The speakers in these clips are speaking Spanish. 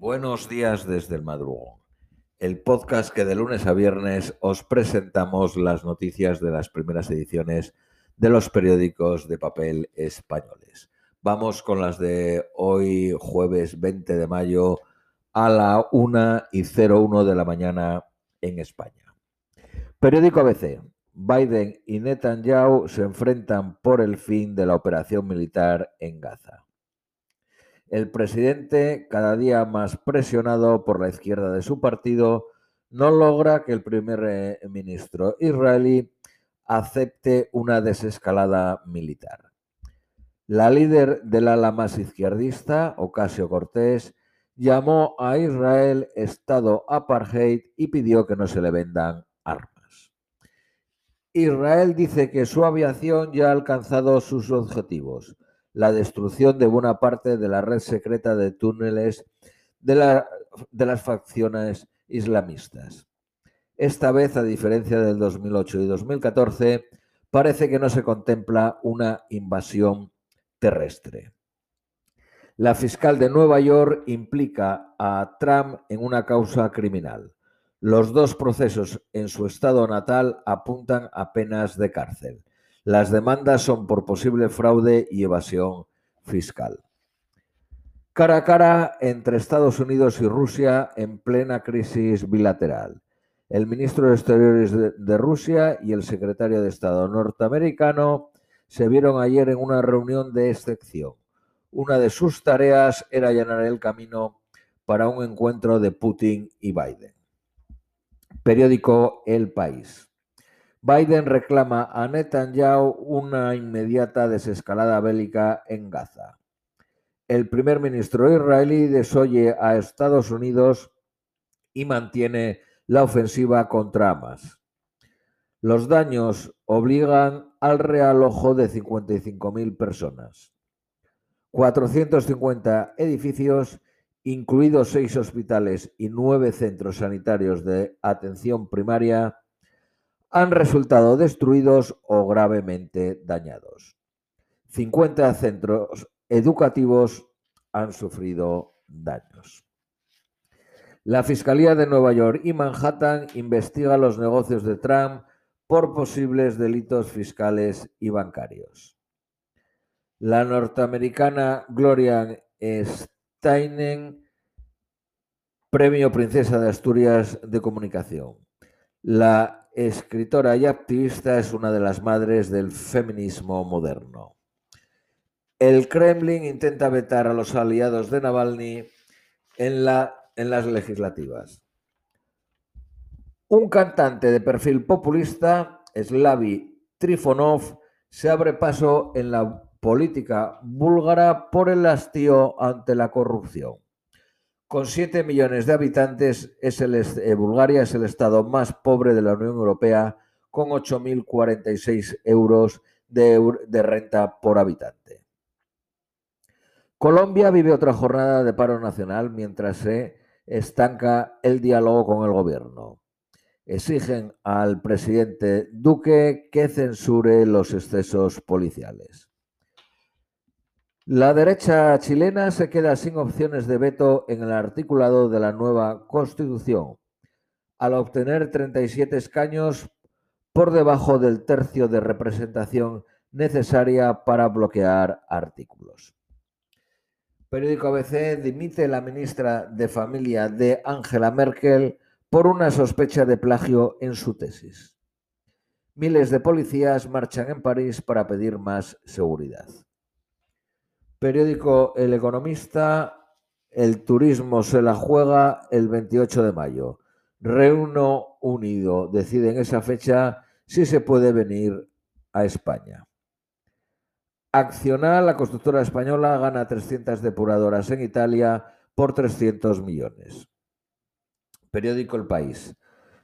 Buenos días desde el madrugón, el podcast que de lunes a viernes os presentamos las noticias de las primeras ediciones de los periódicos de papel españoles. Vamos con las de hoy, jueves 20 de mayo, a la 1 y 01 de la mañana en España. Periódico ABC. Biden y Netanyahu se enfrentan por el fin de la operación militar en Gaza. El presidente, cada día más presionado por la izquierda de su partido, no logra que el primer eh, ministro israelí acepte una desescalada militar. La líder del ala más izquierdista, Ocasio Cortés, llamó a Israel Estado apartheid y pidió que no se le vendan armas. Israel dice que su aviación ya ha alcanzado sus objetivos la destrucción de buena parte de la red secreta de túneles de, las facciones islamistas. Esta vez, a diferencia del 2008 y 2014, parece que no se contempla una invasión terrestre. La fiscal de Nueva York implica a Trump en una causa criminal. Los dos procesos en su estado natal apuntan a penas de cárcel. Las demandas son por posible fraude y evasión fiscal. Cara a cara entre Estados Unidos y Rusia en plena crisis bilateral. El ministro de Exteriores de, Rusia y el secretario de Estado norteamericano se vieron ayer en una reunión de excepción. Una de sus tareas era allanar el camino para un encuentro de Putin y Biden. Periódico El País. Biden reclama a Netanyahu una inmediata desescalada bélica en Gaza. El primer ministro israelí desoye a Estados Unidos y mantiene la ofensiva contra Hamas. Los daños obligan al realojo de 55.000 personas. 450 edificios, incluidos seis hospitales y nueve centros sanitarios de atención primaria, han resultado destruidos o gravemente dañados. 50 centros educativos han sufrido daños. La Fiscalía de Nueva York y Manhattan investiga los negocios de Trump por posibles delitos fiscales y bancarios. La norteamericana Gloria Steinem, Premio Princesa de Asturias de Comunicación. La escritora y activista, es una de las madres del feminismo moderno. El Kremlin intenta vetar a los aliados de Navalny en, la, en las legislativas. Un cantante de perfil populista, Slavi Trifonov, se abre paso en la política búlgara por el hastío ante la corrupción. Con 7 millones de habitantes, es eh, Bulgaria es el estado más pobre de la Unión Europea, con 8.046 euros de renta por habitante. Colombia vive otra jornada de paro nacional mientras se estanca el diálogo con el gobierno. Exigen al presidente Duque que censure los excesos policiales. La derecha chilena se queda sin opciones de veto en el articulado de la nueva Constitución, al obtener 37 escaños por debajo del tercio de representación necesaria para bloquear artículos. Periódico ABC dimite la ministra de Familia de Angela Merkel por una sospecha de plagio en su tesis. Miles de policías marchan en París para pedir más seguridad. Periódico El Economista, el turismo se la juega el 28 de mayo. Reino Unido decide en esa fecha si se puede venir a España. Accional, la constructora española, gana 300 depuradoras en Italia por 300 millones. Periódico El País.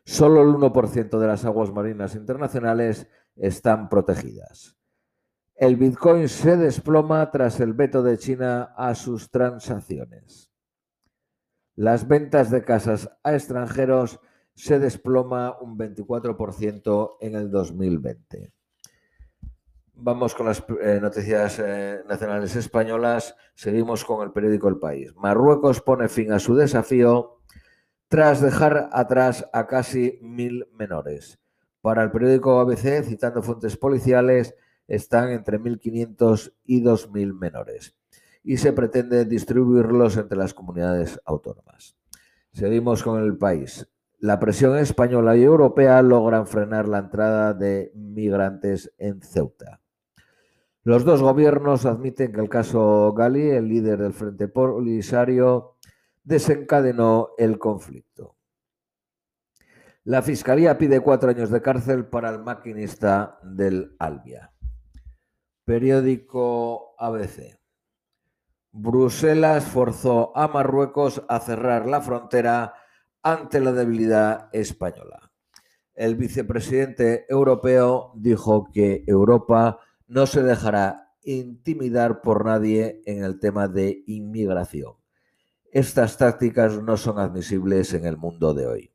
Solo el 1% de las aguas marinas internacionales están protegidas. El Bitcoin se desploma tras el veto de China a sus transacciones. Las ventas de casas a extranjeros se desploma un 24% en el 2020. Vamos con las eh, noticias eh, nacionales españolas. Seguimos con el periódico El País. Marruecos pone fin a su desafío tras dejar atrás a casi mil menores. Para el periódico ABC, citando fuentes policiales, están entre 1.500 y 2.000 menores y se pretende distribuirlos entre las comunidades autónomas. Seguimos con el país. La presión española y europea logran frenar la entrada de migrantes en Ceuta. Los dos gobiernos admiten que el caso Gali, el líder del Frente Polisario, desencadenó el conflicto. La Fiscalía pide cuatro años de cárcel para el maquinista del Albia. Periódico ABC. Bruselas forzó a Marruecos a cerrar la frontera ante la debilidad española. El vicepresidente europeo dijo que Europa no se dejará intimidar por nadie en el tema de inmigración. Estas tácticas no son admisibles en el mundo de hoy.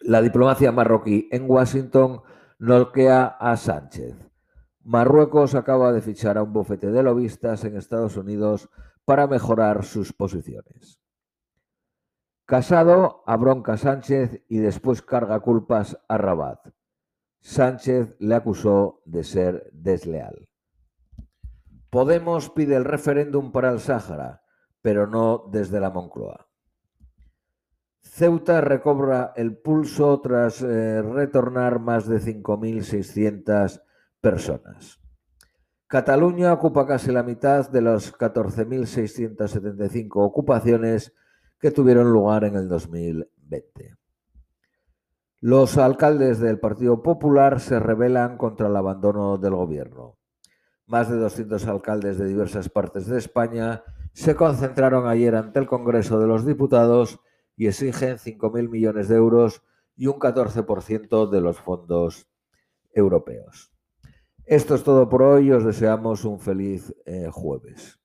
La diplomacia marroquí en Washington noquea a Sánchez. Marruecos acaba de fichar a un bufete de lobistas en Estados Unidos para mejorar sus posiciones. Casado abronca Sánchez y después carga culpas a Rabat. Sánchez le acusó de ser desleal. Podemos pide el referéndum para el Sáhara, pero no desde la Moncloa. Ceuta recobra el pulso tras eh, retornar más de 5.600 personas. Cataluña ocupa casi la mitad de las 14.675 ocupaciones que tuvieron lugar en el 2020. Los alcaldes del Partido Popular se rebelan contra el abandono del gobierno. Más de 200 alcaldes de diversas partes de España se concentraron ayer ante el Congreso de los Diputados y exigen 5.000 millones de euros y un 14% de los fondos europeos. Esto es todo por hoy. Os deseamos un feliz eh, jueves.